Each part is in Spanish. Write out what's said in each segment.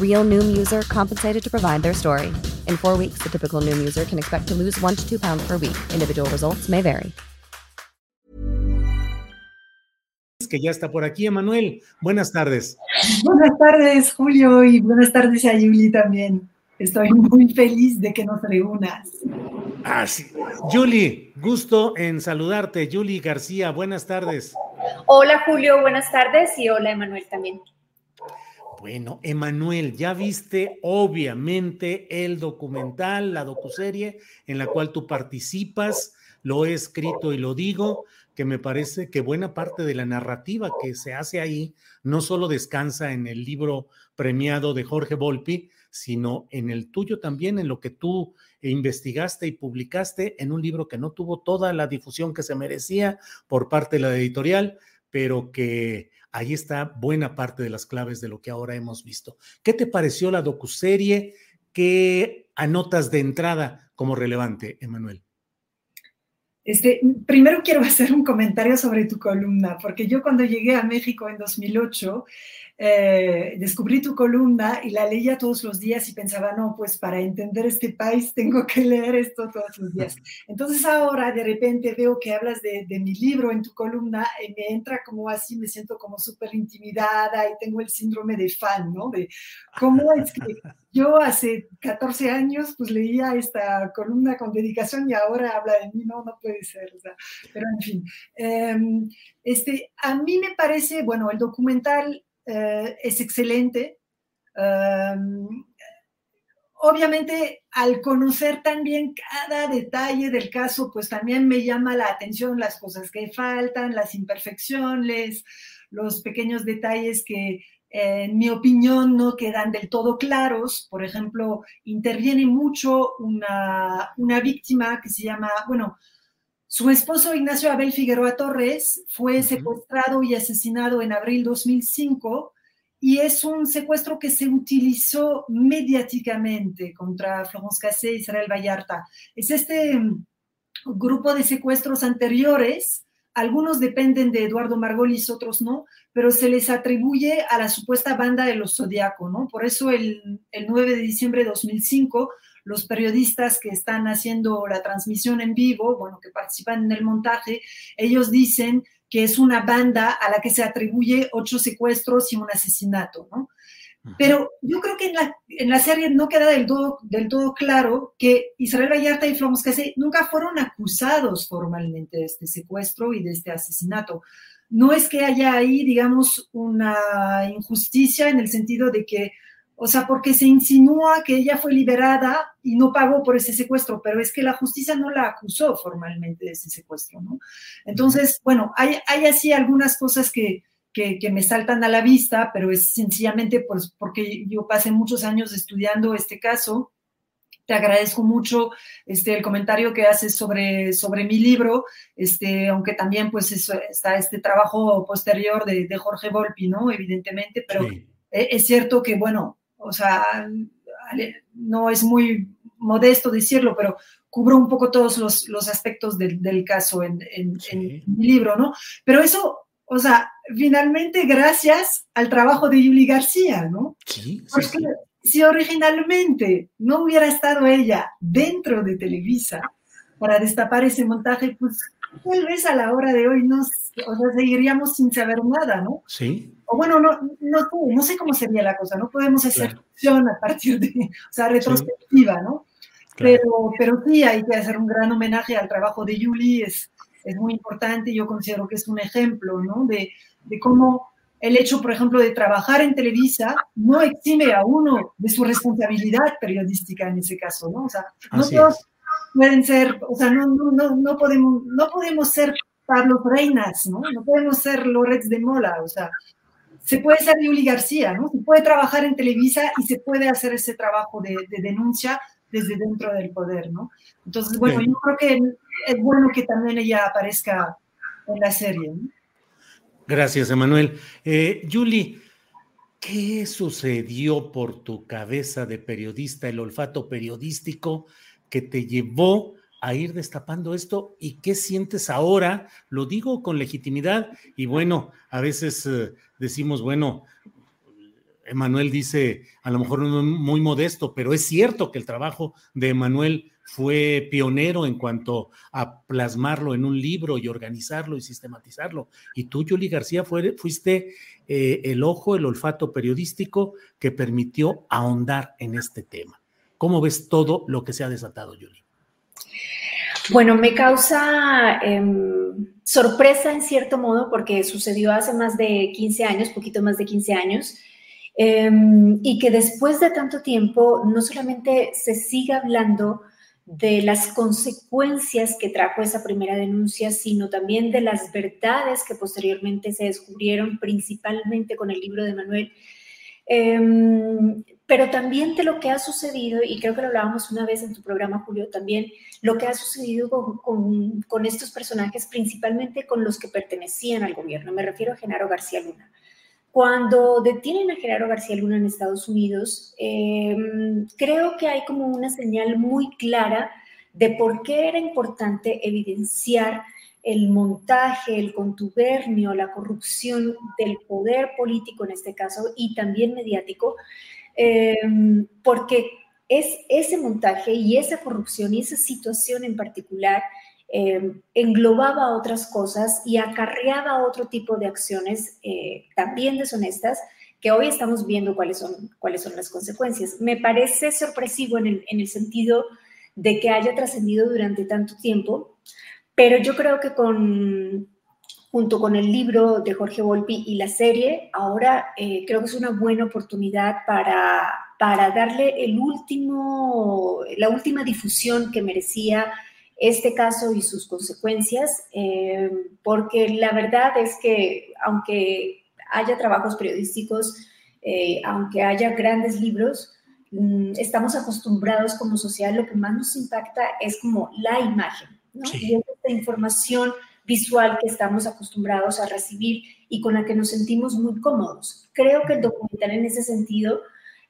Real Noom user compensated to provide their story. In four weeks, the typical Noom user can expect to lose one to two pounds per week. Individual results may vary. Que ya está por aquí, Emanuel. Buenas tardes. Buenas tardes, Julio, y buenas tardes a Yuli también. Estoy muy feliz de que nos reúnas. Ah, sí. Yuli, gusto en saludarte. Yuli García, buenas tardes. Hola, Julio, buenas tardes y hola, Emanuel también. Bueno, Emanuel, ya viste obviamente el documental, la docuserie en la cual tú participas, lo he escrito y lo digo, que me parece que buena parte de la narrativa que se hace ahí no solo descansa en el libro premiado de Jorge Volpi, sino en el tuyo también, en lo que tú investigaste y publicaste en un libro que no tuvo toda la difusión que se merecía por parte de la editorial, pero que ahí está buena parte de las claves de lo que ahora hemos visto. ¿Qué te pareció la docuserie? ¿Qué anotas de entrada como relevante, Emanuel? Este, primero quiero hacer un comentario sobre tu columna, porque yo cuando llegué a México en 2008, eh, descubrí tu columna y la leía todos los días y pensaba, no, pues para entender este país tengo que leer esto todos los días. Entonces ahora de repente veo que hablas de, de mi libro en tu columna y me entra como así, me siento como súper intimidada y tengo el síndrome de fan, ¿no? De cómo es que yo hace 14 años pues leía esta columna con dedicación y ahora habla de mí, no, no puede ser, o sea, pero en fin. Eh, este, a mí me parece, bueno, el documental eh, es excelente. Um, obviamente, al conocer también cada detalle del caso, pues también me llama la atención las cosas que faltan, las imperfecciones, los pequeños detalles que, en mi opinión, no quedan del todo claros. Por ejemplo, interviene mucho una, una víctima que se llama, bueno, su esposo Ignacio Abel Figueroa Torres fue secuestrado y asesinado en abril 2005 y es un secuestro que se utilizó mediáticamente contra Florence Cassé y Israel Vallarta. Es este mm, grupo de secuestros anteriores, algunos dependen de Eduardo Margolis, otros no, pero se les atribuye a la supuesta banda de los Zodiaco, ¿no? Por eso el, el 9 de diciembre de 2005 los periodistas que están haciendo la transmisión en vivo, bueno, que participan en el montaje, ellos dicen que es una banda a la que se atribuye ocho secuestros y un asesinato, ¿no? Pero yo creo que en la, en la serie no queda del todo, del todo claro que Israel Vallarta y Flomos Casey nunca fueron acusados formalmente de este secuestro y de este asesinato. No es que haya ahí, digamos, una injusticia en el sentido de que o sea, porque se insinúa que ella fue liberada y no pagó por ese secuestro, pero es que la justicia no la acusó formalmente de ese secuestro, ¿no? Entonces, bueno, hay, hay así algunas cosas que, que, que, me saltan a la vista, pero es sencillamente pues, porque yo pasé muchos años estudiando este caso. Te agradezco mucho este, el comentario que haces sobre, sobre mi libro, este, aunque también pues eso, está este trabajo posterior de, de Jorge Volpi, ¿no? Evidentemente, pero sí. es cierto que, bueno, o sea, no es muy modesto decirlo, pero cubro un poco todos los, los aspectos del, del caso en, en, sí. en, mi libro, ¿no? Pero eso, o sea, finalmente gracias al trabajo de Yuli García, ¿no? Sí, Porque sí, si originalmente no hubiera estado ella dentro de Televisa para destapar ese montaje, pues tal vez a la hora de hoy nos, o sea, seguiríamos sin saber nada, ¿no? Sí. O bueno, no, no, no sé cómo sería la cosa, no podemos hacer claro. a partir de, o sea, retrospectiva, sí. ¿no? Pero, pero sí, hay que hacer un gran homenaje al trabajo de Julie, es, es muy importante, yo considero que es un ejemplo, ¿no? De, de cómo el hecho, por ejemplo, de trabajar en Televisa no exime a uno de su responsabilidad periodística en ese caso, ¿no? O sea, no todos pueden ser, o sea, no, no, no, podemos, no podemos ser Pablo Reinas, ¿no? No podemos ser Loretz de Mola, o sea, se puede ser Yuli García, ¿no? Se puede trabajar en Televisa y se puede hacer ese trabajo de, denuncia desde dentro del poder, ¿no? Entonces, bueno, yo creo que es bueno que también ella aparezca en la serie. ¿no? Gracias, Emanuel. Eh, Yuli, ¿qué sucedió por tu cabeza de periodista, el olfato periodístico que te llevó a ir destapando esto y qué sientes ahora? Lo digo con legitimidad y bueno, a veces eh, decimos, bueno, Emanuel dice, a lo mejor muy modesto, pero es cierto que el trabajo de Emanuel fue pionero en cuanto a plasmarlo en un libro y organizarlo y sistematizarlo. Y tú, Yuli García, fuiste eh, el ojo, el olfato periodístico que permitió ahondar en este tema. ¿Cómo ves todo lo que se ha desatado, Yuli? Bueno, me causa em, sorpresa en cierto modo porque sucedió hace más de 15 años, poquito más de 15 años, em, y que después de tanto tiempo no solamente se siga hablando de las consecuencias que trajo esa primera denuncia, sino también de las verdades que posteriormente se descubrieron, principalmente con el libro de Manuel, em, pero también de lo que ha sucedido, y creo que lo hablábamos una vez en tu programa, Julio, también lo que ha sucedido con, estos personajes, principalmente con los que pertenecían al gobierno. Me refiero a Genaro García Luna. Cuando detienen a Gerardo García Luna en Estados Unidos, em, creo que hay como una señal muy clara de por qué era importante evidenciar el montaje, el contubernio, la corrupción del poder político en este caso y también mediático, em, porque es ese montaje y esa corrupción y esa situación en particular eh, englobaba otras cosas y acarreaba otro tipo de acciones eh, también deshonestas que hoy estamos viendo cuáles son, cuáles son las consecuencias. Me parece sorpresivo en el, en el sentido de que haya trascendido durante tanto tiempo, pero yo creo que con, junto con el libro de Jorge Volpi y la serie, ahora eh, creo que es una buena oportunidad para, para darle el último, la última difusión que merecía este caso y sus consecuencias, eh, porque la verdad es que aunque haya trabajos periodísticos, eh, aunque haya grandes libros, mm, estamos acostumbrados como sociedad, lo que más nos impacta es como la imagen, ¿no? Y esta información visual que estamos acostumbrados a recibir y con la que nos sentimos muy cómodos. Creo que el documental en ese sentido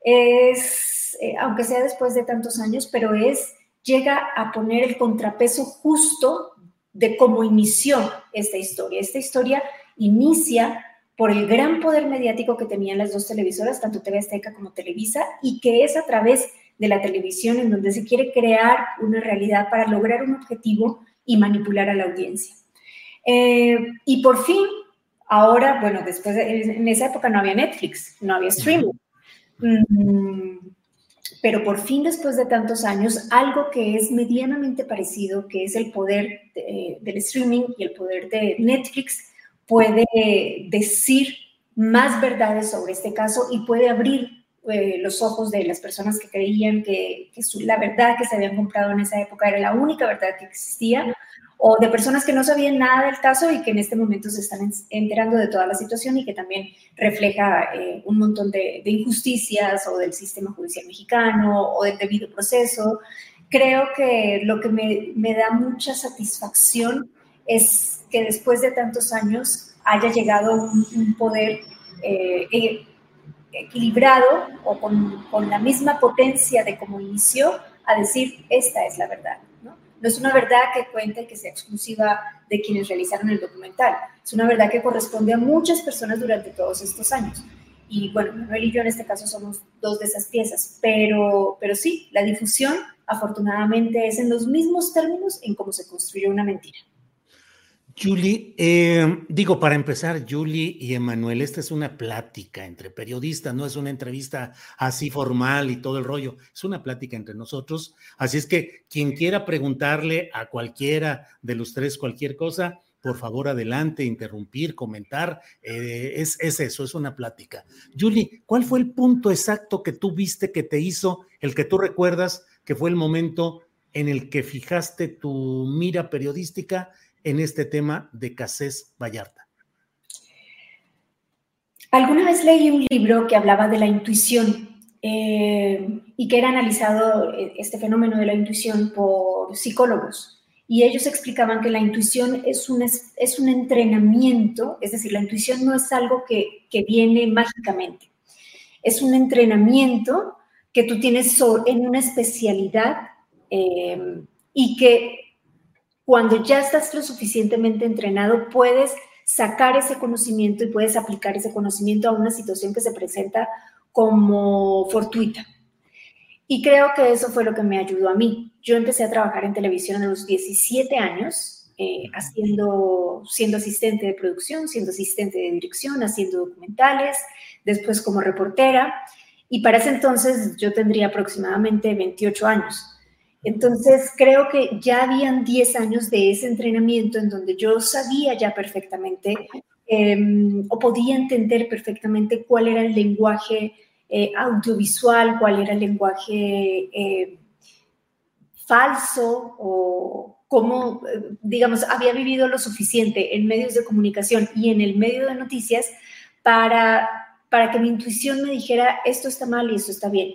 es, eh, aunque sea después de tantos años, pero es llega a poner el contrapeso justo de cómo inició esta historia. Esta historia inicia por el gran poder mediático que tenían las dos televisoras, tanto TV Azteca como Televisa, y que es a través de la televisión en donde se quiere crear una realidad para lograr un objetivo y manipular a la audiencia. Eh, y por fin, ahora, bueno, después, en esa época no había Netflix, no había streaming. Mm, pero por fin después de tantos años, algo que es medianamente parecido, que es el poder del streaming y el poder de Netflix, puede decir más verdades sobre este caso y puede abrir eh, los ojos de las personas que creían que, que la verdad que se habían comprado en esa época era la única verdad que existía o de personas que no sabían nada del caso y que en este momento se están enterando de toda la situación y que también refleja eh, un montón de, injusticias o del sistema judicial mexicano o del debido proceso. Creo que lo que me, me da mucha satisfacción es que después de tantos años haya llegado un, poder eh, e, equilibrado o con, con la misma potencia de como inició a decir, esta es la verdad no es una verdad que cuente que sea exclusiva de quienes realizaron el documental, es una verdad que corresponde a muchas personas durante todos estos años. Y bueno, Manuel y yo en este caso somos dos de esas piezas, pero, pero sí, la difusión afortunadamente es en los mismos términos en cómo se construyó una mentira. Julie, eh, digo, para empezar, Julie y Emanuel, esta es una plática entre periodistas, no es una entrevista así formal y todo el rollo, es una plática entre nosotros. Así es que quien quiera preguntarle a cualquiera de los tres cualquier cosa, por favor, adelante, interrumpir, comentar, eh, es, es eso, es una plática. Julie, ¿cuál fue el punto exacto que tú viste que te hizo, el que tú recuerdas que fue el momento en el que fijaste tu mira periodística en este tema de Casés Vallarta? Alguna vez leí un libro que hablaba de la intuición eh, y que era analizado eh, este fenómeno de la intuición por psicólogos. Y ellos explicaban que la intuición es un, es un entrenamiento, es decir, la intuición no es algo que, que viene mágicamente, es un entrenamiento que tú tienes en una especialidad eh, y que cuando ya estás lo suficientemente entrenado, puedes sacar ese conocimiento y puedes aplicar ese conocimiento a una situación que se presenta como fortuita. Y creo que eso fue lo que me ayudó a mí. Yo empecé a trabajar en televisión a los 17 años, eh, haciendo, siendo asistente de producción, siendo asistente de dirección, haciendo documentales, después como reportera. Y para ese entonces yo tendría aproximadamente 28 años. Entonces, creo que ya habían 10 años de ese entrenamiento en donde yo sabía ya perfectamente em, o podía entender perfectamente cuál era el lenguaje eh, audiovisual, cuál era el lenguaje eh, falso o cómo, digamos, había vivido lo suficiente en medios de comunicación y en el medio de noticias para, para que mi intuición me dijera esto está mal y esto está bien.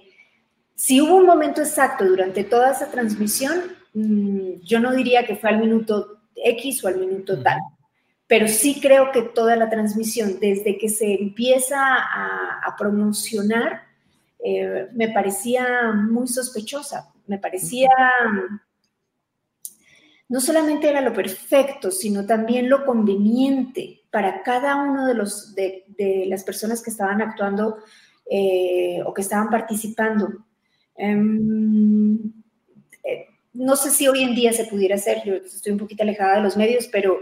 Si hubo un momento exacto durante toda esa transmisión, mm, yo no diría que fue al minuto X o al minuto tal, pero sí creo que toda la transmisión, desde que se empieza a, promocionar, eh, me parecía muy sospechosa, me parecía, no solamente era lo perfecto, sino también lo conveniente para cada uno de, los, de, las personas que estaban actuando eh, o que estaban participando. Em, eh, no sé si hoy en día se pudiera hacer, yo estoy un poquito alejada de los medios, pero,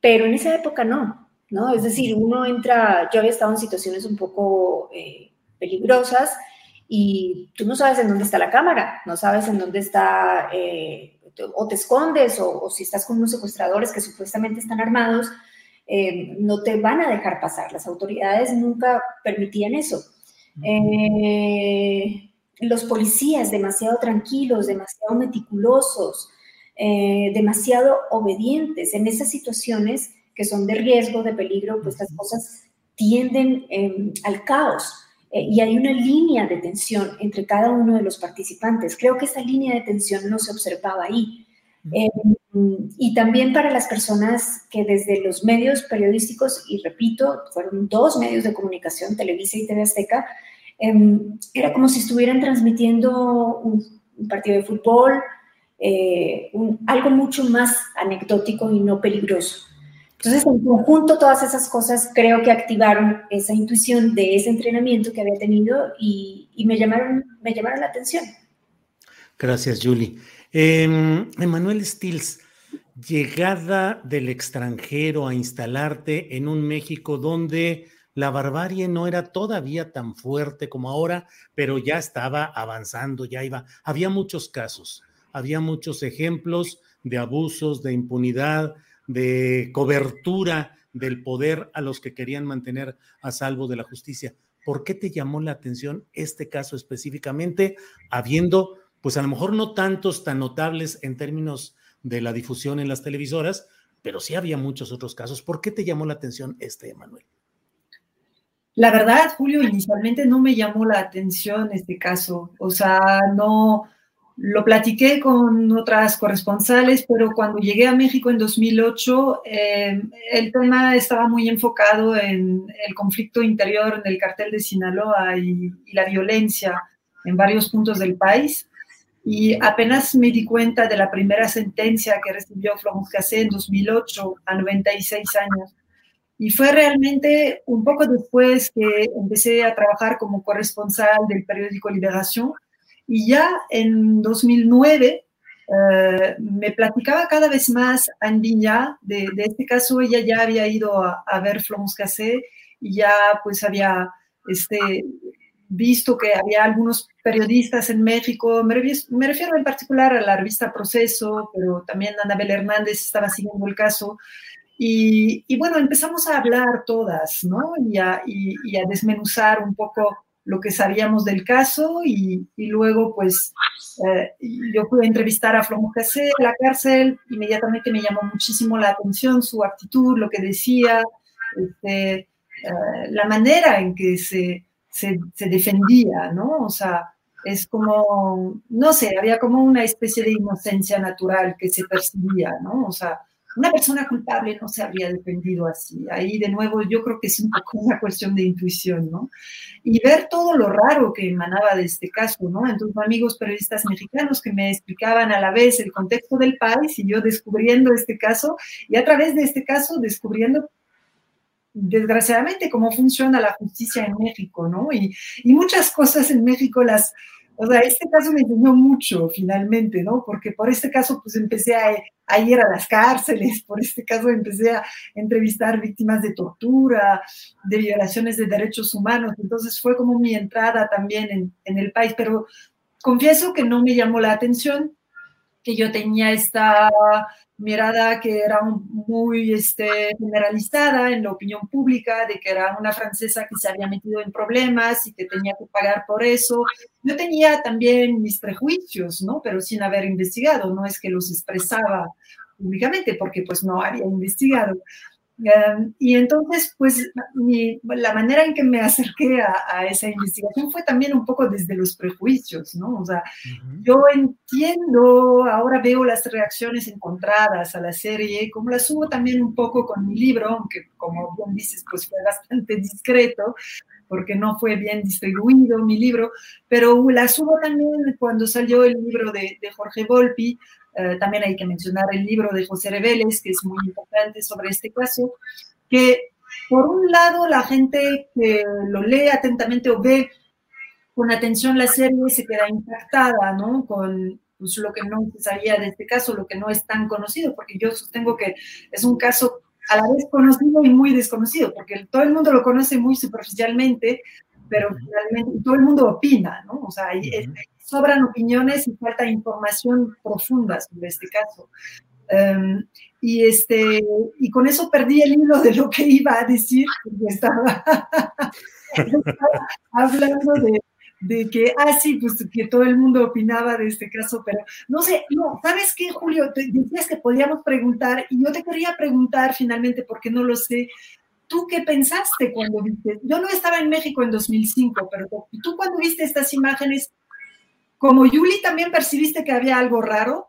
pero en esa época no, ¿no? Es decir, uno entra, yo había estado en situaciones un poco eh, peligrosas y tú no sabes en dónde está la cámara, no sabes en dónde está, eh, o te escondes, o, si estás con unos secuestradores que supuestamente están armados, no te van a dejar pasar. Las autoridades nunca permitían eso. Eh, los policías demasiado tranquilos, demasiado meticulosos, eh, demasiado obedientes. En esas situaciones que son de riesgo, de peligro, pues las cosas tienden em, al caos. Eh, y hay una línea de tensión entre cada uno de los participantes. Creo que esa línea de tensión no se observaba ahí. Em, y también para las personas que desde los medios periodísticos, y repito, fueron dos medios de comunicación, Televisa y TV Azteca, Em, era como si estuvieran transmitiendo un, partido de fútbol, eh, algo mucho más anecdótico y no peligroso. Entonces, en conjunto, todas esas cosas creo que activaron esa intuición de ese entrenamiento que había tenido y, me, llamaron, me llamaron la atención. Gracias, Julie. Eh, Emanuel Stills, llegada del extranjero a instalarte en un México donde la barbarie no era todavía tan fuerte como ahora, pero ya estaba avanzando, ya iba. Había muchos casos, había muchos ejemplos de abusos, de impunidad, de cobertura del poder a los que querían mantener a salvo de la justicia. ¿Por qué te llamó la atención este caso específicamente, habiendo, pues a lo mejor no tantos tan notables en términos de la difusión en las televisoras, pero sí había muchos otros casos? ¿Por qué te llamó la atención este, Emanuel? La verdad, Julio, inicialmente no me llamó la atención este caso. O sea, no lo platiqué con otras corresponsales, pero cuando llegué a México en 2008, eh, el tema estaba muy enfocado en el conflicto interior en el cartel de Sinaloa y, la violencia en varios puntos del país. Y apenas me di cuenta de la primera sentencia que recibió Florence en 2008, a 96 años y fue realmente un poco después que empecé a trabajar como corresponsal del periódico Liberación. Y ya en 2009 eh, me platicaba cada vez más Andiña de, de, este caso. Ella ya había ido a, a ver Florence Cassé y ya pues había este, visto que había algunos periodistas en México, me, me, refiero en particular a la revista Proceso, pero también Anabel Hernández estaba siguiendo el caso. Y, y bueno, empezamos a hablar todas, ¿no? Y a, y, y a, desmenuzar un poco lo que sabíamos del caso y, luego pues eh, yo pude entrevistar a Flomo Casé en la cárcel, inmediatamente me llamó muchísimo la atención su actitud, lo que decía, este, eh, la manera en que se, se, se, defendía, ¿no? O sea, es como, no sé, había como una especie de inocencia natural que se percibía, ¿no? O sea, una persona culpable no se habría defendido así. Ahí de nuevo yo creo que es un poco una cuestión de intuición, ¿no? Y ver todo lo raro que emanaba de este caso, ¿no? Entonces amigos periodistas mexicanos que me explicaban a la vez el contexto del país y yo descubriendo este caso y a través de este caso descubriendo desgraciadamente cómo funciona la justicia en México, ¿no? Y, y muchas cosas en México las o sea, este caso me enseñó mucho finalmente, ¿no? Porque por este caso pues empecé a, a, ir a las cárceles, por este caso empecé a entrevistar víctimas de tortura, de violaciones de derechos humanos, entonces fue como mi entrada también en, en el país, pero confieso que no me llamó la atención, que yo tenía esta mirada que era muy este, generalizada en la opinión pública, de que era una francesa que se había metido en problemas y que tenía que pagar por eso. Yo tenía también mis prejuicios, ¿no? Pero sin haber investigado, no es que los expresaba públicamente porque pues no había investigado. Um, y entonces, pues, mi, la manera en que me acerqué a, a, esa investigación fue también un poco desde los prejuicios, ¿no? O sea, uh -huh. yo entiendo, ahora veo las reacciones encontradas a la serie, como las subo también un poco con mi libro, aunque como bien dices, pues fue bastante discreto, porque no fue bien distribuido mi libro, pero la subo también cuando salió el libro de, de Jorge Volpi, Uh, también hay que mencionar el libro de José Reveles, que es muy importante sobre este caso, que por un lado la gente que lo lee atentamente o ve con atención la serie se queda impactada, ¿no? Con pues, lo que no se sabía de este caso, lo que no es tan conocido, porque yo sostengo que es un caso a la vez conocido y muy desconocido, porque todo el mundo lo conoce muy superficialmente, pero finalmente todo el mundo opina, ¿no? O sea, hay, uh -huh sobran opiniones y falta información profunda sobre este caso. Um, y, este, y con eso perdí el hilo de lo que iba a decir, porque estaba, estaba hablando de, de, que, ah, sí, pues que todo el mundo opinaba de este caso, pero no sé, no, ¿sabes qué, Julio? Te decías que podíamos preguntar, y yo te quería preguntar finalmente, porque no lo sé, ¿Tú qué pensaste cuando viste? Yo no estaba en México en 2005, pero tú cuando viste estas imágenes, como Yuli, ¿también percibiste que había algo raro?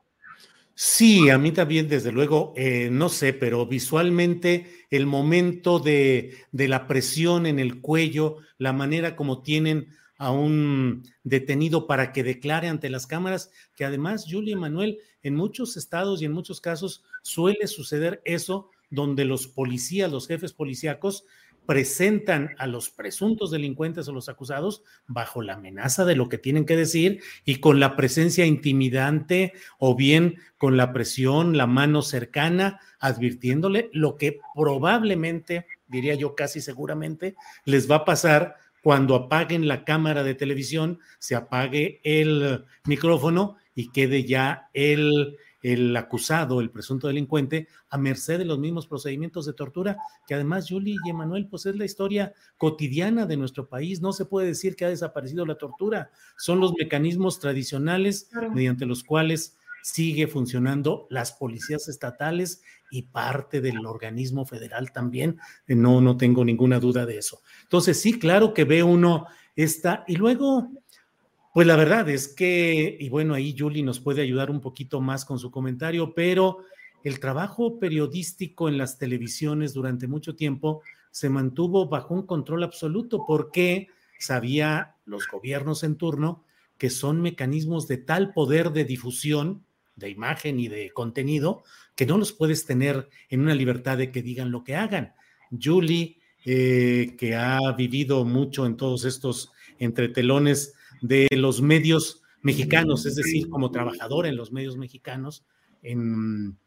Sí, a mí también, desde luego, eh, no sé, pero visualmente el momento de, de, la presión en el cuello, la manera como tienen a un detenido para que declare ante las cámaras, que además, Yuli y Manuel, en muchos estados y en muchos casos suele suceder eso, donde los policías, los jefes policíacos, presentan a los presuntos delincuentes o los acusados bajo la amenaza de lo que tienen que decir y con la presencia intimidante o bien con la presión, la mano cercana, advirtiéndole lo que probablemente, diría yo casi seguramente, les va a pasar cuando apaguen la cámara de televisión, se apague el micrófono y quede ya el el acusado, el presunto delincuente, a merced de los mismos procedimientos de tortura, que además, Julie y Emanuel, pues es la historia cotidiana de nuestro país. No se puede decir que ha desaparecido la tortura. Son los mecanismos tradicionales mediante los cuales sigue funcionando las policías estatales y parte del organismo federal también. No, no tengo ninguna duda de eso. Entonces, sí, claro que ve uno esta, y luego pues la verdad es que, y bueno, ahí Julie nos puede ayudar un poquito más con su comentario, pero el trabajo periodístico en las televisiones durante mucho tiempo se mantuvo bajo un control absoluto porque sabía los gobiernos en turno que son mecanismos de tal poder de difusión de imagen y de contenido que no los puedes tener en una libertad de que digan lo que hagan. Julie, eh, que ha vivido mucho en todos estos entretelones de los medios mexicanos, es decir, como trabajador en los medios mexicanos, en,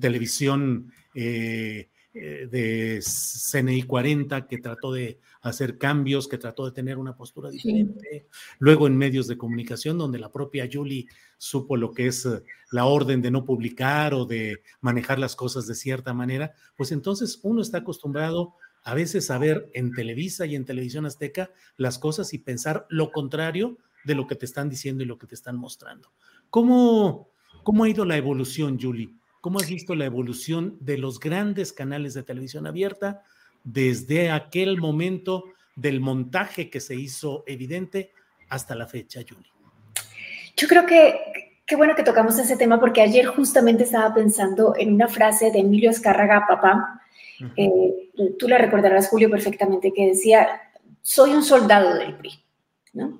televisión eh, eh, de CNI 40, que trató de hacer cambios, que trató de tener una postura diferente. Luego en medios de comunicación, donde la propia Julie supo lo que es eh, la orden de no publicar o de manejar las cosas de cierta manera, pues entonces uno está acostumbrado a veces a ver en Televisa y en Televisión Azteca las cosas y pensar lo contrario de lo que te están diciendo y lo que te están mostrando. ¿Cómo, cómo ha ido la evolución, Julie? ¿Cómo has visto la evolución de los grandes canales de televisión abierta desde aquel momento del montaje que se hizo evidente hasta la fecha, Julie? Yo creo que qué bueno que tocamos ese tema porque ayer justamente estaba pensando en una frase de Emilio Escárraga, papá. Eh, tú la recordarás, Julio, perfectamente, que decía, soy un soldado del PRI. ¿no?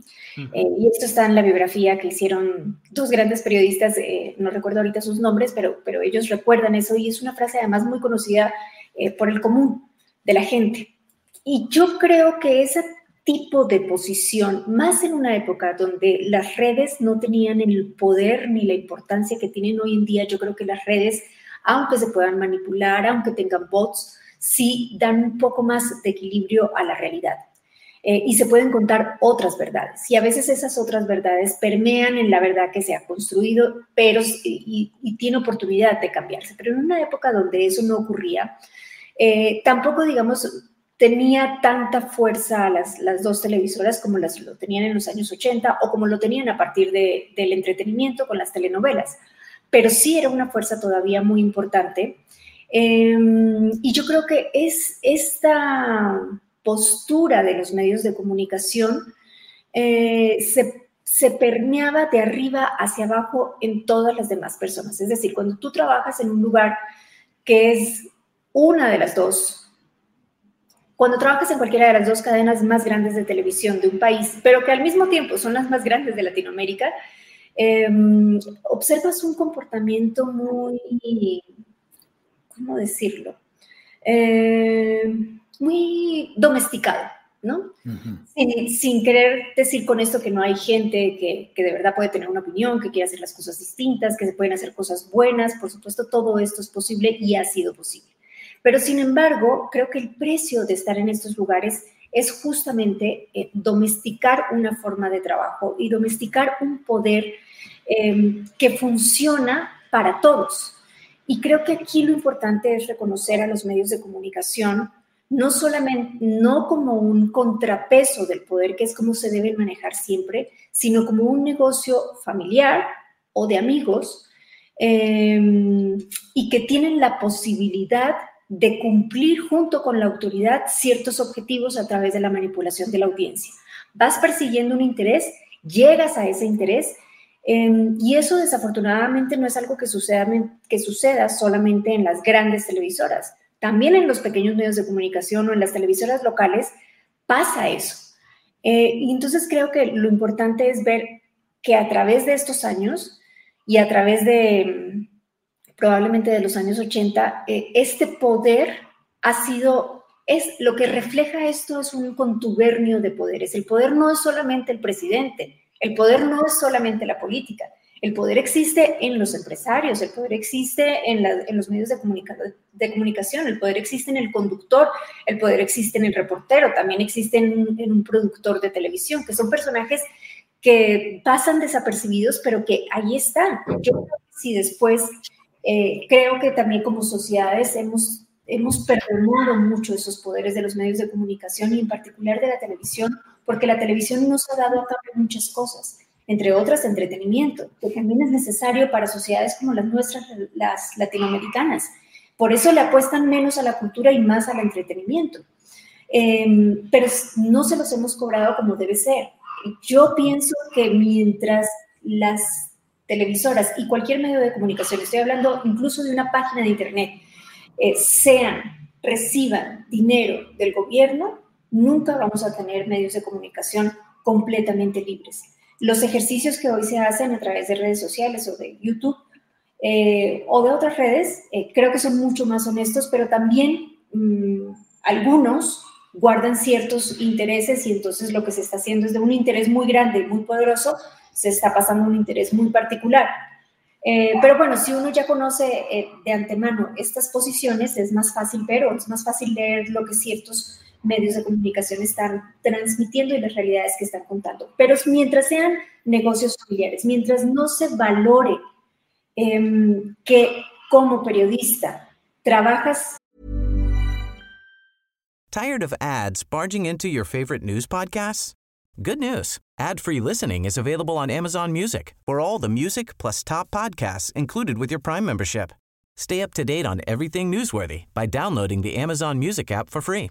Eh, y esto está en la biografía que hicieron dos grandes periodistas, eh, no recuerdo ahorita sus nombres, pero, pero ellos recuerdan eso y es una frase además muy conocida por el común de la gente. Y yo creo que ese tipo de posición, más en una época donde las redes no tenían el poder ni la importancia que tienen hoy en día, yo creo que las redes, aunque se puedan manipular, aunque tengan bots, sí dan un poco más de equilibrio a la realidad. Eh, y se pueden contar otras verdades. Y a veces esas otras verdades permean en la verdad que se ha construido, pero y, tiene oportunidad de cambiarse. Pero en una época donde eso no ocurría, eh, tampoco, digamos, tenía tanta fuerza las, las dos televisoras como las lo tenían en los años 80 o como lo tenían a partir de, del entretenimiento con las telenovelas. Pero sí era una fuerza todavía muy importante. Em, y yo creo que es esta postura de los medios de comunicación eh, se, se permeaba de arriba hacia abajo en todas las demás personas. Es decir, cuando tú trabajas en un lugar que es una de las dos, cuando trabajas en cualquiera de las dos cadenas más grandes de televisión de un país, pero que al mismo tiempo son las más grandes de Latinoamérica, em, observas un comportamiento muy, ¿cómo decirlo? Em, muy domesticado, ¿no? sin, querer decir con esto que no hay gente que, que, de verdad puede tener una opinión, que quiere hacer las cosas distintas, que se pueden hacer cosas buenas, por supuesto, todo esto es posible y ha sido posible. Pero sin embargo, creo que el precio de estar en estos lugares es justamente eh, domesticar una forma de trabajo y domesticar un poder em, que funciona para todos. Y creo que aquí lo importante es reconocer a los medios de comunicación no solamente, no como un contrapeso del poder, que es como se debe manejar siempre, sino como un negocio familiar o de amigos em, y que tienen la posibilidad de cumplir junto con la autoridad ciertos objetivos a través de la manipulación de la audiencia. Vas persiguiendo un interés, llegas a ese interés em, y eso desafortunadamente no es algo que suceda, que suceda solamente en las grandes televisoras. También en los pequeños medios de comunicación o en las televisoras locales pasa eso. Eh, y entonces creo que lo importante es ver que a través de estos años y a través de probablemente de los años 80, eh, este poder ha sido, es lo que refleja esto es un contubernio de poderes. El poder no es solamente el presidente, el poder no es solamente la política, el poder existe en los empresarios, el poder existe en, los medios de, comunicación, el poder existe en el conductor, el poder existe en el reportero, también existe en, un productor de televisión, que son personajes que pasan desapercibidos, pero que ahí están. Yo si después eh, creo que también como sociedades hemos, hemos perdonado mucho esos poderes de los medios de comunicación y en particular de la televisión, porque la televisión nos ha dado a cambio muchas cosas, entre otras entretenimiento, que también es necesario para sociedades como las nuestras, las latinoamericanas. Por eso le apuestan menos a la cultura y más al entretenimiento. Em, pero no se los hemos cobrado como debe ser. Yo pienso que mientras las televisoras y cualquier medio de comunicación, estoy hablando incluso de una página de internet, eh, sean, reciban dinero del gobierno, nunca vamos a tener medios de comunicación completamente libres. Los ejercicios que hoy se hacen a través de redes sociales o de YouTube eh, o de otras redes, eh, creo que son mucho más honestos, pero también mm, algunos guardan ciertos intereses y entonces lo que se está haciendo es de un interés muy grande, muy poderoso, se está pasando un interés muy particular. Eh, pero bueno, si uno ya conoce de antemano estas posiciones, es más fácil ver o es más fácil leer lo que ciertos medios de comunicación están transmitiendo y las realidades que están contando. Pero mientras sean negocios familiares, mientras no se valore eh, que como periodista trabajas. Tired of ads barging into your favorite news podcasts? Good news. Ad-free listening is available on Amazon Music for all the music plus top podcasts included with your Prime membership. Stay up to date on everything newsworthy by downloading the Amazon Music app for free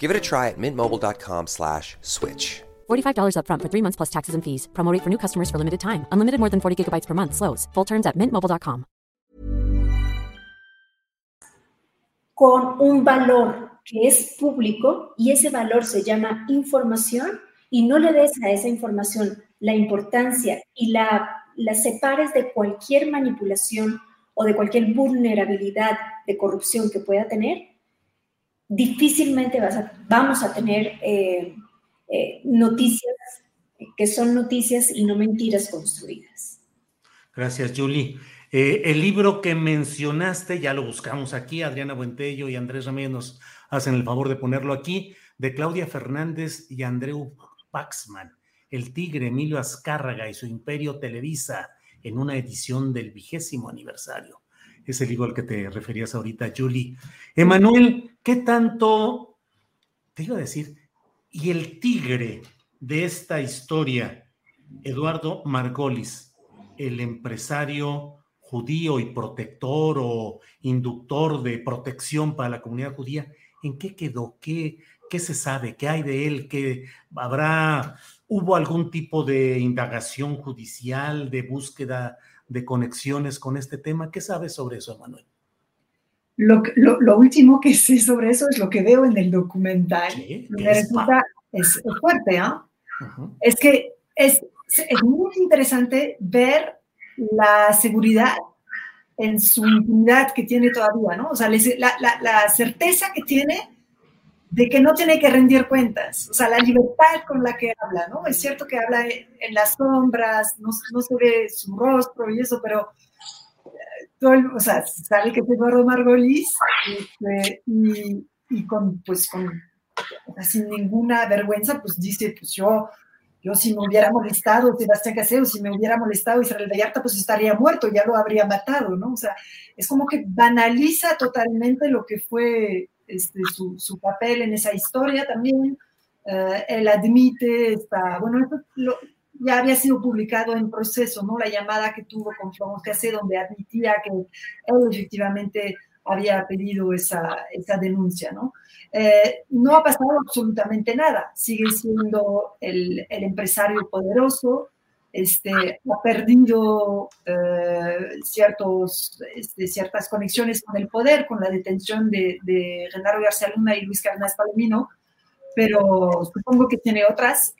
Give it a try at mintmobile.com slash switch. $45 upfront for three months plus taxes and fees. Promo rate for new customers for limited time. Unlimited more than 40 gigabytes per month. Slows. Full terms at mintmobile.com. Con un valor que es público y ese valor se llama información y no le des a esa información la importancia y la, la separes de cualquier manipulación o de cualquier vulnerabilidad de corrupción que pueda tener, difícilmente vas a, vamos a tener eh, eh, noticias que son noticias y no mentiras construidas. Gracias, Julie. Eh, el libro que mencionaste, ya lo buscamos aquí, Adriana Buentello y Andrés Ramírez nos hacen el favor de ponerlo aquí, de Claudia Fernández y Andreu Paxman, El Tigre, Emilio Azcárraga y su Imperio Televisa, en una edición del vigésimo aniversario. Es el libro al que te referías ahorita, Julie. Emanuel, ¿qué tanto, te iba a decir, y el tigre de esta historia, Eduardo Margolis, el empresario judío y protector o inductor de protección para la comunidad judía, ¿en qué quedó? ¿Qué, qué se sabe? ¿Qué hay de él? ¿Qué habrá, hubo algún tipo de indagación judicial, de búsqueda de conexiones con este tema? ¿Qué sabes sobre eso, Emanuel? Lo, lo, lo, último que sé sobre eso es lo que veo en el documental. Sí, Me resulta, es, es, fuerte. ¿eh? Uh -huh. Es que es, es muy interesante ver la seguridad en su intimidad que tiene todavía, ¿no? O sea, la, la, la, certeza que tiene de que no tiene que rendir cuentas, o sea, la libertad con la que habla, ¿no? Es cierto que habla en las sombras, no, no se ve su rostro y eso, pero todo el, o sea, sabe que es Eduardo Margolis este, y, y, con, pues, con, sin ninguna vergüenza, pues dice, pues yo yo si me hubiera molestado Sebastián Caseo, si me hubiera molestado Israel Vallarta, pues estaría muerto, ya lo habría matado, ¿no? O sea, es como que banaliza totalmente lo que fue este, su, papel en esa historia también. Uh, él admite, esta, bueno, esto ya había sido publicado en proceso, ¿no? La llamada que tuvo con Florence Cassé, donde admitía que él efectivamente había pedido esa, esa denuncia, ¿no? Eh, no ha pasado absolutamente nada, sigue siendo el empresario poderoso, este, ha perdido eh, ciertos, este, ciertas conexiones con el poder, con la detención de, de Genaro García Luna y Luis Carnás Palomino, pero supongo que tiene otras.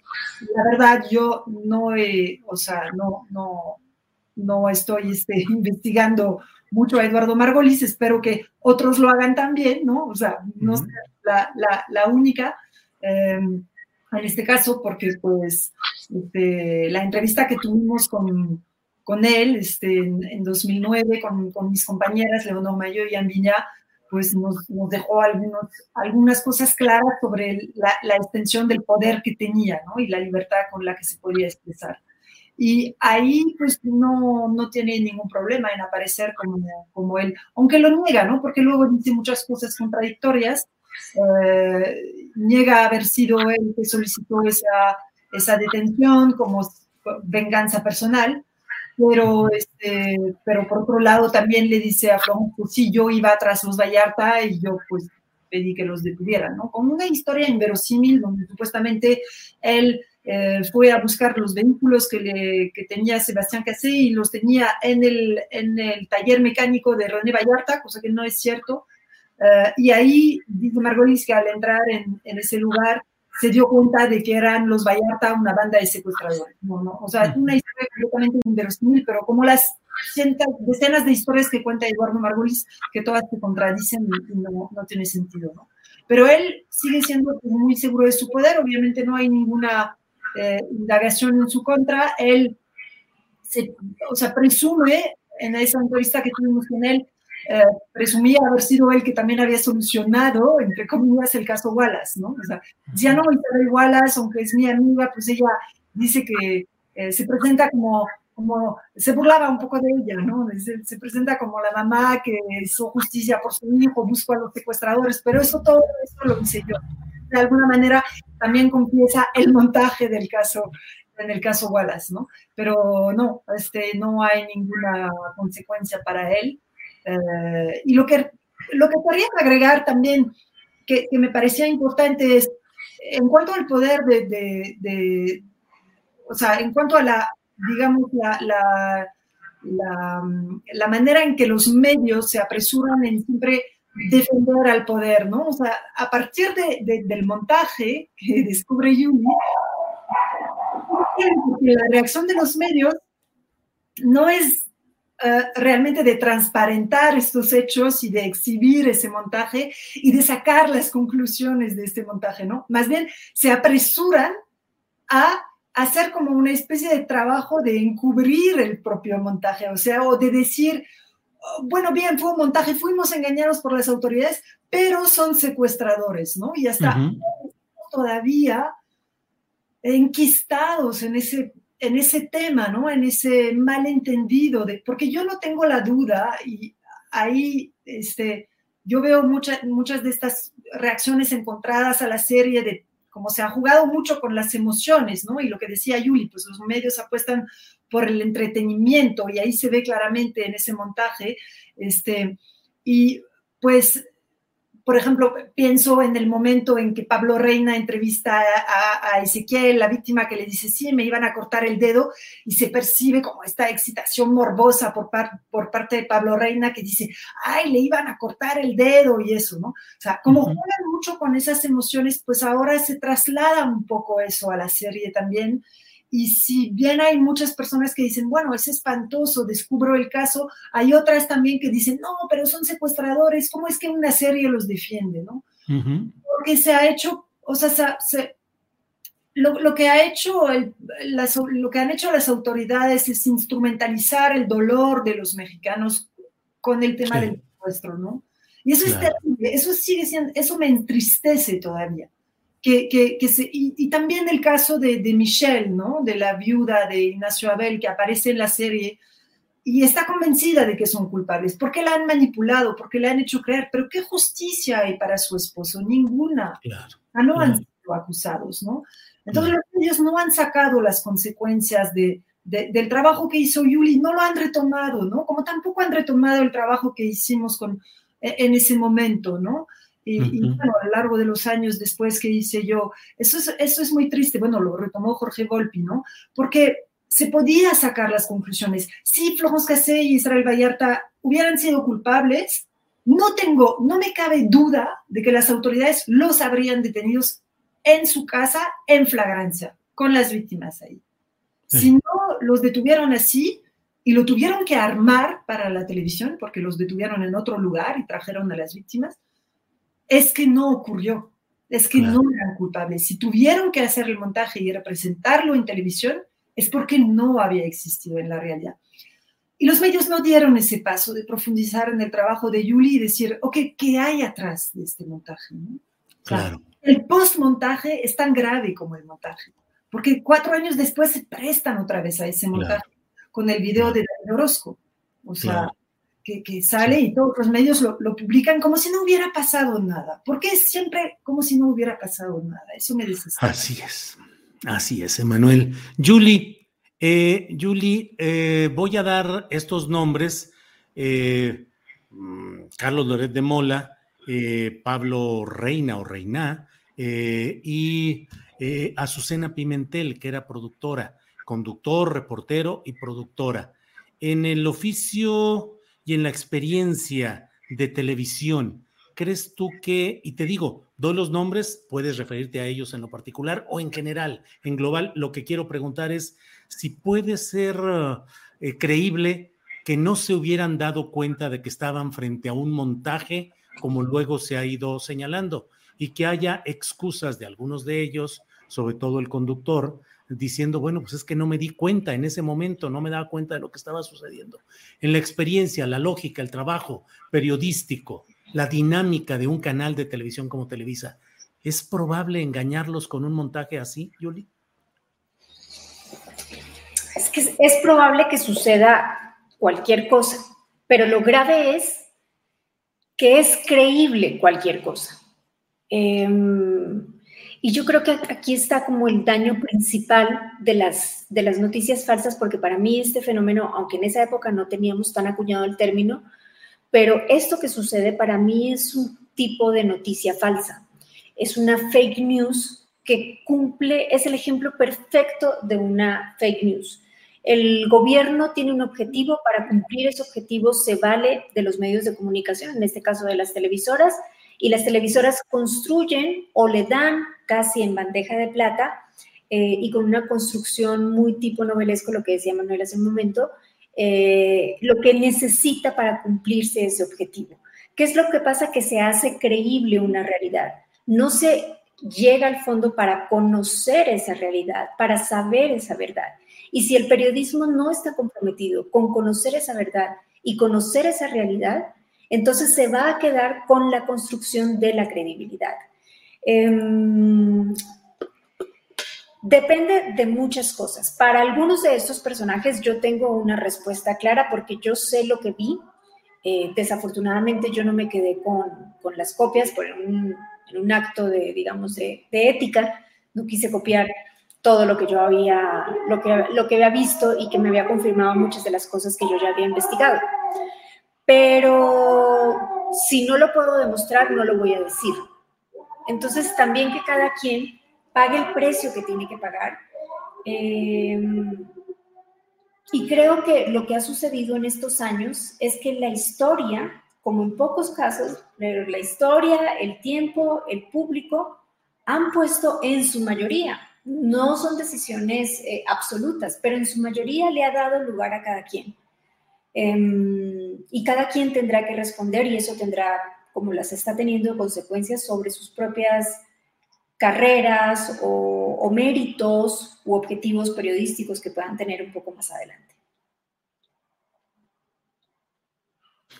La verdad, yo no, he, o sea, no, no, no estoy este, investigando mucho a Eduardo Margolis, espero que otros lo hagan también, ¿no? O sea, no uh -huh. sea la, la, la única. Eh, en este caso, porque pues este, la entrevista que tuvimos con, con él este, en, en 2009 con, con, mis compañeras Leonor Mayo y Ambiñá, pues nos, nos, dejó algunos, algunas cosas claras sobre la, la, extensión del poder que tenía ¿no? y la libertad con la que se podía expresar. Y ahí pues no, no tiene ningún problema en aparecer como, como él, aunque lo niega, ¿no? porque luego dice muchas cosas contradictorias, eh, niega haber sido él que solicitó esa, esa detención como venganza personal, pero, este, pero por otro lado también le dice a Flon, pues sí, yo iba tras los Vallarta y yo pues pedí que los detuvieran, ¿no? Con una historia inverosímil donde supuestamente él eh, fue a buscar los vehículos que, le, que tenía Sebastián Cassé y los tenía en el, en el taller mecánico de René Vallarta, cosa que no es cierto. Eh, y ahí dice Margolis que al entrar en, en, ese lugar se dio cuenta de que eran los Vallarta una banda de secuestradores. ¿no? ¿no? O sea, una historia completamente inverosímil, pero como las cientos, decenas de historias que cuenta Eduardo Margolis, que todas se contradicen y no, no tiene sentido. ¿no? Pero él sigue siendo muy seguro de su poder, obviamente no hay ninguna eh, indagación en su contra, él se, o sea, presume en esa entrevista que tuvimos con él, eh, presumía haber sido él que también había solucionado, entre comillas, el caso Wallace, ¿no? O sea, ya no, Isabel Wallace, aunque es mi amiga, pues ella dice que eh, se presenta como, como, se burlaba un poco de ella, ¿no? Se, se, presenta como la mamá que hizo justicia por su hijo, buscó a los secuestradores, pero eso todo eso lo hice yo. De alguna manera también confiesa el montaje del caso en el caso Wallace, ¿no? Pero no, este, no hay ninguna consecuencia para él. Eh, y lo que, lo que quería agregar también, que, me parecía importante, es en cuanto al poder de, o sea, en cuanto a la, digamos, la, la, la, la, manera en que los medios se apresuran en siempre defender al poder, ¿no? O sea, a partir de, de, del montaje que descubre Yumi, la reacción de los medios no es uh, realmente de transparentar estos hechos y de exhibir ese montaje y de sacar las conclusiones de este montaje, ¿no? Más bien se apresuran a hacer como una especie de trabajo de encubrir el propio montaje, o sea, o de decir, bueno, bien, fue un montaje, fuimos engañados por las autoridades, pero son secuestradores, ¿no? Y hasta uh -huh. todavía enquistados en ese, en ese tema, ¿no? En ese malentendido, de, porque yo no tengo la duda y ahí, este, yo veo muchas muchas de estas reacciones encontradas a la serie de como se ha jugado mucho con las emociones, ¿no? Y lo que decía Yuli, pues los medios apuestan por el entretenimiento y ahí se ve claramente en ese montaje, este, y pues por ejemplo, pienso en el momento en que Pablo Reina entrevista a, a, Ezequiel, la víctima que le dice, sí, me iban a cortar el dedo, y se percibe como esta excitación morbosa por, par, por parte de Pablo Reina que dice, ay, le iban a cortar el dedo y eso, ¿no? O sea, como uh -huh. juegan mucho con esas emociones, pues ahora se traslada un poco eso a la serie también. Y si bien hay muchas personas que dicen, bueno, es espantoso, descubro el caso, hay otras también que dicen, no, pero son secuestradores, ¿cómo es que una serie los defiende, no? Uh -huh. Porque se ha hecho, o sea, se, se, lo, lo, que ha hecho el, las, lo que han hecho las autoridades es instrumentalizar el dolor de los mexicanos con el tema sí. del secuestro, ¿no? Y eso claro. es terrible, eso sigue siendo, eso me entristece todavía que, que, que se, y, y, también el caso de, de, Michelle, ¿no? De la viuda de Ignacio Abel que aparece en la serie y está convencida de que son culpables. ¿Por qué la han manipulado? ¿Por qué la han hecho creer? Pero ¿qué justicia hay para su esposo? Ninguna. Claro, ah, no claro. han sido acusados, ¿no? Entonces claro. los medios no han sacado las consecuencias de, de, del trabajo que hizo Yuli, no lo han retomado, ¿no? Como tampoco han retomado el trabajo que hicimos con, en ese momento, ¿no? Y, uh -huh. y, bueno, a lo largo de los años después que hice yo, eso es, eso es muy triste, bueno, lo retomó Jorge Volpi, ¿no? Porque se podía sacar las conclusiones. Si Florence Cassé y Israel Vallarta hubieran sido culpables, no tengo, no me cabe duda de que las autoridades los habrían detenidos en su casa en flagrancia, con las víctimas ahí. Sí. Si no los detuvieron así y lo tuvieron que armar para la televisión, porque los detuvieron en otro lugar y trajeron a las víctimas, es que no ocurrió, es que claro. no eran culpables. Si tuvieron que hacer el montaje y representarlo en televisión, es porque no había existido en la realidad. Y los medios no dieron ese paso de profundizar en el trabajo de Yuli y decir, ok, ¿qué hay atrás de este montaje? ¿no? Claro. El post-montaje es tan grave como el montaje, porque cuatro años después se prestan otra vez a ese montaje claro. con el video de David Orozco. O sea, claro que, que sale y todos los medios lo, lo, publican como si no hubiera pasado nada. ¿Por qué es siempre como si no hubiera pasado nada? Eso me desespera. Así es, así es, Emanuel. Julie, eh, Julie, eh, voy a dar estos nombres. Eh, mm, Carlos Loret de Mola, eh, Pablo Reina o Reina, eh, y eh, Azucena Pimentel, que era productora, conductor, reportero y productora. En el oficio y en la experiencia de televisión, ¿crees tú que, y te digo, doy los nombres, puedes referirte a ellos en lo particular o en general, en global, lo que quiero preguntar es si puede ser eh, creíble que no se hubieran dado cuenta de que estaban frente a un montaje, como luego se ha ido señalando, y que haya excusas de algunos de ellos, sobre todo el conductor, diciendo, bueno, pues es que no me di cuenta en ese momento, no me daba cuenta de lo que estaba sucediendo. En la experiencia, la lógica, el trabajo periodístico, la dinámica de un canal de televisión como Televisa, ¿es probable engañarlos con un montaje así, Yuli? Es que es probable que suceda cualquier cosa, pero lo grave es que es creíble cualquier cosa. Em, y yo creo que aquí está como el daño principal de las, de las noticias falsas, porque para mí este fenómeno, aunque en esa época no teníamos tan acuñado el término, pero esto que sucede para mí es un tipo de noticia falsa. Es una fake news que cumple, es el ejemplo perfecto de una fake news. El gobierno tiene un objetivo, para cumplir ese objetivo se vale de los medios de comunicación, en este caso de las televisoras, y las televisoras construyen o le dan casi en bandeja de plata eh, y con una construcción muy tipo novelesco, lo que decía Manuel hace un momento, eh, lo que necesita para cumplirse ese objetivo. ¿Qué es lo que pasa? Que se hace creíble una realidad. No se llega al fondo para conocer esa realidad, para saber esa verdad. Y si el periodismo no está comprometido con conocer esa verdad y conocer esa realidad, entonces se va a quedar con la construcción de la credibilidad. Em, depende de muchas cosas. Para algunos de estos personajes yo tengo una respuesta clara porque yo sé lo que vi. Eh, desafortunadamente yo no me quedé con, las copias por un, un acto de, digamos, de ética. No quise copiar todo lo que yo había, lo que, lo que había visto y que me había confirmado muchas de las cosas que yo ya había investigado. Pero si no lo puedo demostrar, no lo voy a decir. Entonces, también que cada quien pague el precio que tiene que pagar. Em, y creo que lo que ha sucedido en estos años es que la historia, como en pocos casos, la historia, el tiempo, el público, han puesto en su mayoría no son decisiones eh, absolutas, pero en su mayoría le ha dado lugar a cada quien. Em, y cada quien tendrá que responder y eso tendrá, como las está teniendo, consecuencias sobre sus propias carreras o, méritos u objetivos periodísticos que puedan tener un poco más adelante.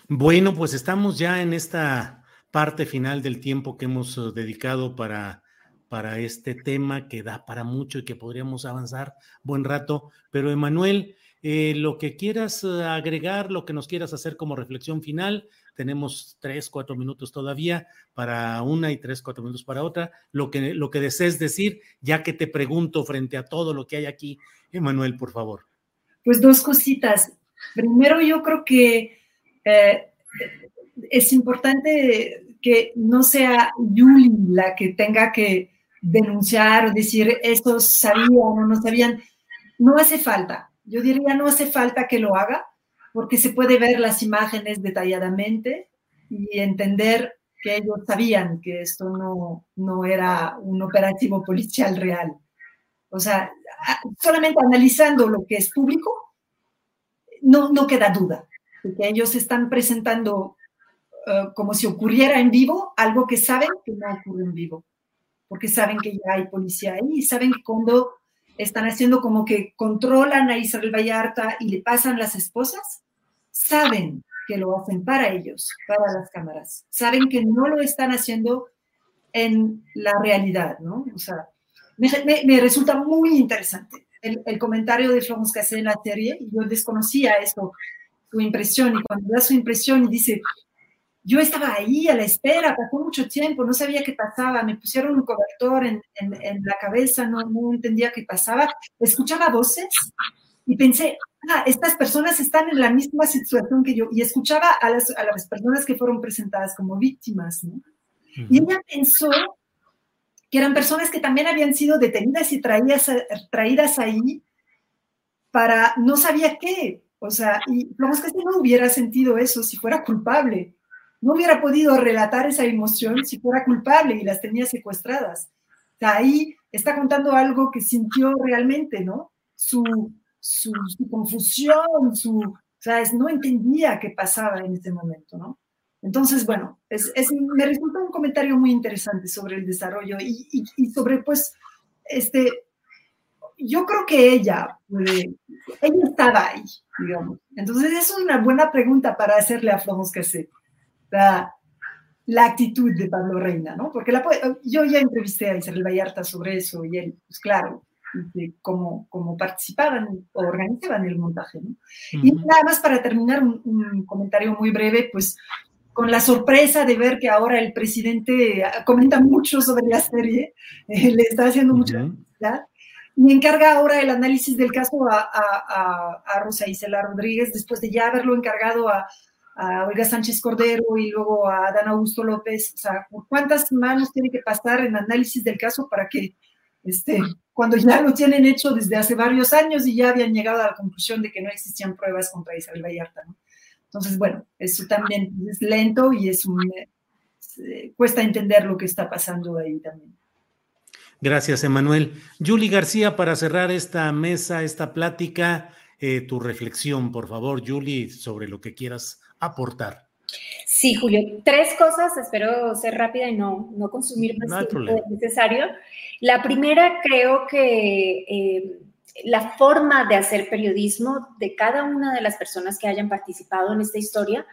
Bueno, pues estamos ya en esta parte final del tiempo que hemos eh, dedicado para para este tema que da para mucho y que podríamos avanzar buen rato. Pero Emanuel, eh, lo que quieras eh, agregar, lo que nos quieras hacer como reflexión final, tenemos tres, cuatro minutos todavía para una y tres, cuatro minutos para otra. Lo que, lo que desees decir, ya que te pregunto frente a todo lo que hay aquí, Emanuel, por favor. Pues dos cositas. Primero, yo creo que eh, es importante que no sea Yuli la que tenga que denunciar, decir, estos sabían o no sabían. No hace falta. Yo diría, no hace falta que lo haga, porque se puede ver las imágenes detalladamente y entender que ellos sabían que esto no, no era un operativo policial real. O sea, solamente analizando lo que es público, no, no queda duda de que ellos están presentando eh, como si ocurriera en vivo algo que saben que no ocurre en vivo porque saben que ya hay policía ahí y saben que cuando están haciendo como que controlan a Israel Vallarta y le pasan las esposas, saben que lo hacen para ellos, para las cámaras. Saben que no lo están haciendo en la realidad, ¿no? O sea, me, resulta muy interesante el, comentario de Florence Cassé en la serie. Yo desconocía esto, su impresión, y cuando da su impresión y dice, yo estaba ahí a la espera, pasó mucho tiempo, no sabía qué pasaba, me pusieron un cobertor en, la cabeza, no, no, entendía qué pasaba, escuchaba voces y pensé, ah, estas personas están en la misma situación que yo, y escuchaba a las, personas que fueron presentadas como víctimas, ¿no? Y ella pensó que eran personas que también habían sido detenidas y traídas, traídas ahí para no sabía qué. O sea, y que no hubiera sentido eso si fuera culpable. No hubiera podido relatar esa emoción si fuera culpable y las tenía secuestradas. Ahí está contando algo que sintió realmente, ¿no? Su, confusión, su, o no entendía qué pasaba en ese momento, ¿no? Entonces, bueno, es, me resulta un comentario muy interesante sobre el desarrollo y, sobre, pues, este, yo creo que ella, ella estaba ahí, digamos. Entonces, es una buena pregunta para hacerle a Florence Cassé, la, la actitud de Pablo Reina, ¿no? Porque la, yo ya entrevisté a Isabel Vallarta sobre eso y él, pues claro, cómo, cómo participaban o organizaban el montaje, ¿no? Y nada más para terminar, un, un, comentario muy breve, pues con la sorpresa de ver que ahora el presidente ah, comenta mucho sobre la serie, eh, le está haciendo mucha publicidad, y encarga ahora el análisis del caso a, a, a, Rosa Isela Rodríguez, después de ya haberlo encargado a, a Olga Sánchez Cordero y luego a Dan Augusto López. O sea, ¿cuántas manos tiene que pasar en análisis del caso para que, este, cuando ya lo tienen hecho desde hace varios años y ya habían llegado a la conclusión de que no existían pruebas contra Isabel Vallarta, ¿no? Entonces, bueno, eso también es lento y es un, eh, cuesta entender lo que está pasando ahí también. Gracias, Emanuel. Julie García, para cerrar esta mesa, esta plática, eh, tu reflexión, por favor, Julie, sobre lo que quieras aportar. Sí, Julio, tres cosas, espero ser rápida y no, no consumir más tiempo necesario. La primera, creo que eh, la forma de hacer periodismo de cada una de las personas que hayan participado en esta historia,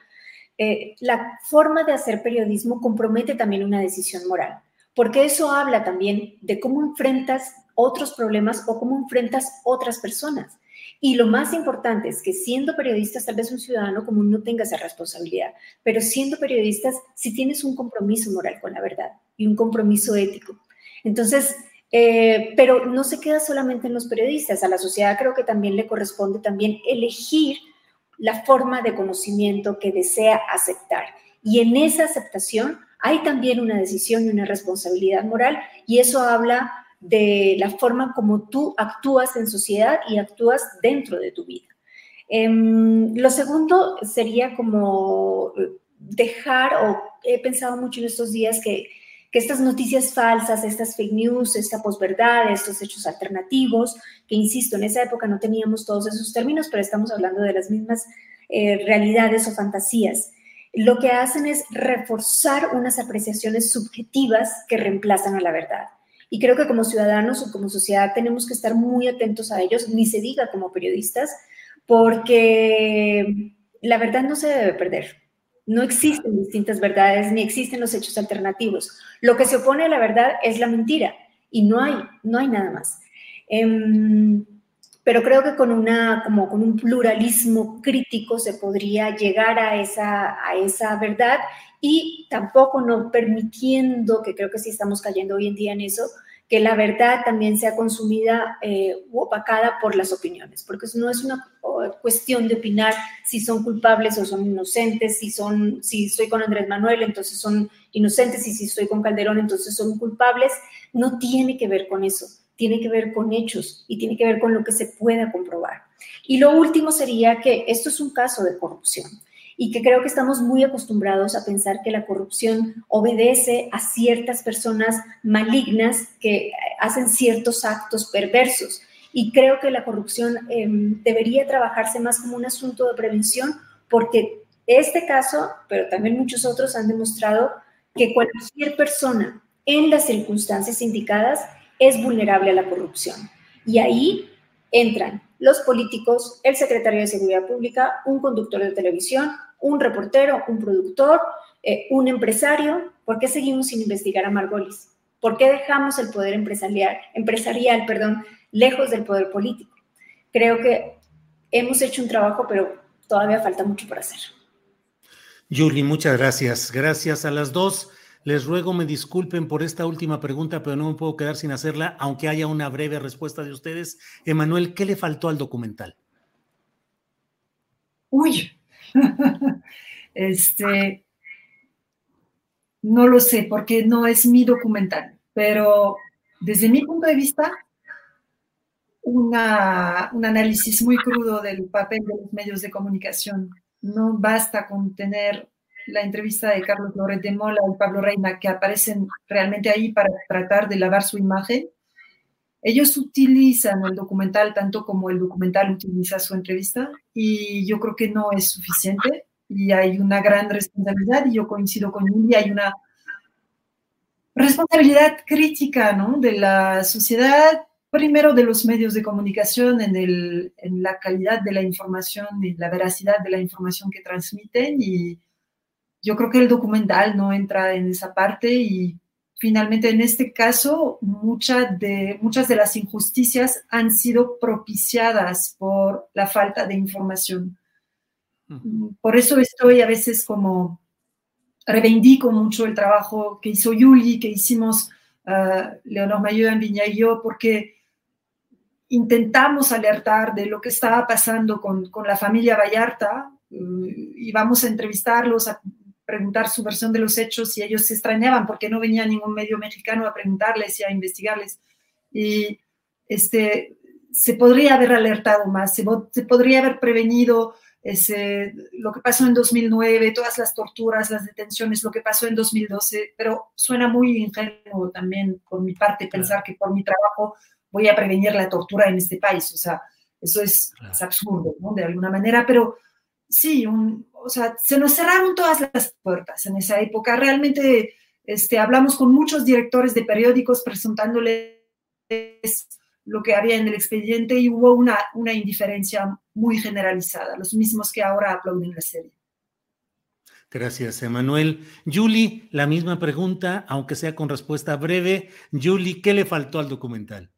eh, la forma de hacer periodismo compromete también una decisión moral, porque eso habla también de cómo enfrentas otros problemas o cómo enfrentas otras personas. Y lo más importante es que siendo periodistas, tal vez un ciudadano común no tenga esa responsabilidad, pero siendo periodistas, si tienes un compromiso moral con la verdad y un compromiso ético. Entonces, eh, pero no se queda solamente en los periodistas, a la sociedad creo que también le corresponde también elegir la forma de conocimiento que desea aceptar. Y en esa aceptación hay también una decisión y una responsabilidad moral y eso habla de la forma como tú actúas en sociedad y actúas dentro de tu vida. Em, lo segundo sería como dejar, o he pensado mucho en estos días que que estas noticias falsas, estas fake news, esta posverdad, estos hechos alternativos, que insisto, en esa época no teníamos todos esos términos, pero estamos hablando de las mismas eh, realidades o fantasías, lo que hacen es reforzar unas apreciaciones subjetivas que reemplazan a la verdad. Y creo que como ciudadanos o como sociedad tenemos que estar muy atentos a ellos, ni se diga como periodistas, porque la verdad no se debe perder. No existen distintas verdades ni existen los hechos alternativos. Lo que se opone a la verdad es la mentira y no hay, no hay nada más. Em, pero creo que con, una, como con un pluralismo crítico se podría llegar a esa, a esa verdad y tampoco no permitiendo, que creo que sí estamos cayendo hoy en día en eso, que la verdad también sea consumida eh, u opacada por las opiniones, porque no es una cuestión de opinar si son culpables o son inocentes, si son, si estoy con Andrés Manuel, entonces son inocentes, y si estoy con Calderón, entonces son culpables. No tiene que ver con eso, tiene que ver con hechos y tiene que ver con lo que se pueda comprobar. Y lo último sería que esto es un caso de corrupción y que creo que estamos muy acostumbrados a pensar que la corrupción obedece a ciertas personas malignas que hacen ciertos actos perversos. Y creo que la corrupción em, debería trabajarse más como un asunto de prevención porque este caso, pero también muchos otros han demostrado que cualquier persona en las circunstancias indicadas es vulnerable a la corrupción. Y ahí entran los políticos, el secretario de Seguridad Pública, un conductor de televisión, un reportero, un productor, eh, un empresario. ¿Por qué seguimos sin investigar a Margolis? ¿Por qué dejamos el poder empresarial, empresarial perdón, lejos del poder político? Creo que hemos hecho un trabajo, pero todavía falta mucho por hacer. Julie, muchas gracias. Gracias a las dos. Les ruego me disculpen por esta última pregunta, pero no me puedo quedar sin hacerla, aunque haya una breve respuesta de ustedes. Emanuel, ¿qué le faltó al documental? Uy, este, no lo sé, porque no es mi documental, pero desde mi punto de vista, una, un análisis muy crudo del papel de los medios de comunicación. No basta con tener la entrevista de Carlos Loret de Mola y Pablo Reina, que aparecen realmente ahí para tratar de lavar su imagen. Ellos utilizan el documental tanto como el documental utiliza su entrevista y yo creo que no es suficiente y hay una gran responsabilidad y yo coincido con Julia, hay una responsabilidad crítica ¿no? de la sociedad, primero de los medios de comunicación en, el, en la calidad de la información y la veracidad de la información que transmiten y yo creo que el documental no entra en esa parte y finalmente en este caso muchas de, muchas de las injusticias han sido propiciadas por la falta de información. Por eso estoy a veces como reivindico mucho el trabajo que hizo Yuli, que hicimos uh, Leonor Mayor, Viña y yo, porque intentamos alertar de lo que estaba pasando con, con la familia Vallarta uh, y vamos a entrevistarlos, a preguntar su versión de los hechos y ellos se extrañaban porque no venía ningún medio mexicano a preguntarles y a investigarles. Y este, se podría haber alertado más, se, se podría haber prevenido ese, lo que pasó en 2009, todas las torturas, las detenciones, lo que pasó en 2012, pero suena muy ingenuo también por mi parte pensar que por mi trabajo voy a prevenir la tortura en este país. O sea, eso es, es absurdo, ¿no? De alguna manera, pero sí, un, o sea, se nos cerraron todas las puertas en esa época. Realmente este, hablamos con muchos directores de periódicos presentándoles lo que había en el expediente y hubo una, una indiferencia muy generalizada, los mismos que ahora aplauden la serie. Gracias, Emanuel. Julie, la misma pregunta, aunque sea con respuesta breve. Julie, ¿qué le faltó al documental?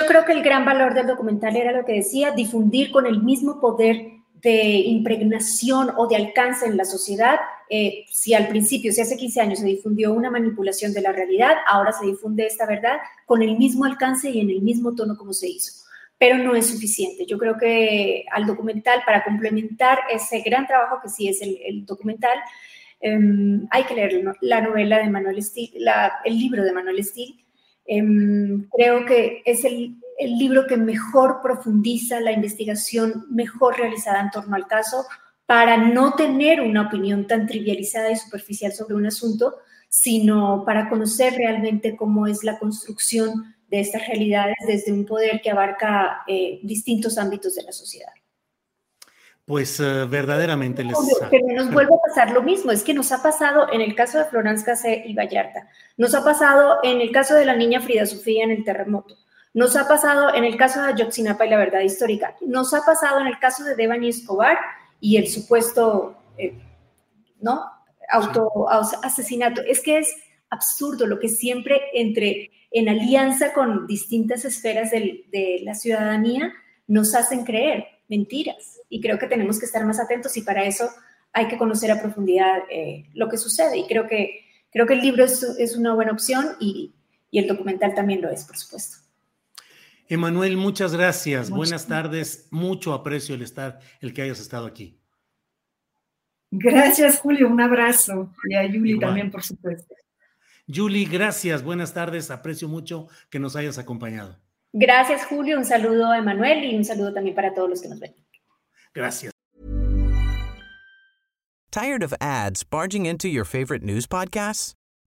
Yo creo que el gran valor del documental era lo que decía, difundir con el mismo poder de impregnación o de alcance en la sociedad. Eh, si al principio, si hace 15 años se difundió una manipulación de la realidad, ahora se difunde esta verdad con el mismo alcance y en el mismo tono como se hizo. Pero no es suficiente. Yo creo que al documental, para complementar ese gran trabajo que sí es el, documental, em, hay que leer la novela de Manuel Steele, el libro de Manuel Steele. Em, creo que es el, el libro que mejor profundiza la investigación mejor realizada en torno al caso para no tener una opinión tan trivializada y superficial sobre un asunto, sino para conocer realmente cómo es la construcción de estas realidades desde un poder que abarca eh, distintos ámbitos de la sociedad. Pues uh, verdaderamente les... Pero nos vuelve a pasar lo mismo, es que nos ha pasado en el caso de Florence Cassé y Vallarta, nos ha pasado en el caso de la niña Frida Sofía en el terremoto, nos ha pasado en el caso de Ayotzinapa y la verdad histórica. Nos ha pasado en el caso de Devani Escobar y el supuesto, eh, ¿no? Auto asesinato. Es que es absurdo lo que siempre entre en alianza con distintas esferas de la ciudadanía nos hacen creer mentiras. Y creo que tenemos que estar más atentos y para eso hay que conocer a profundidad eh, lo que sucede. Y creo que, creo que el libro es, es una buena opción y, y el documental también lo es, por supuesto. Emanuel, muchas gracias. Buenas tardes. Mucho aprecio el estar, el que hayas estado aquí. Gracias, Julio. Un abrazo. Y a Yuli también, por supuesto. Yuli, gracias. Buenas tardes. Aprecio mucho que nos hayas acompañado. Gracias, Julio. Un saludo a Emanuel y un saludo también para todos los que nos ven. Gracias. Tired of ads barging into your favorite news podcasts?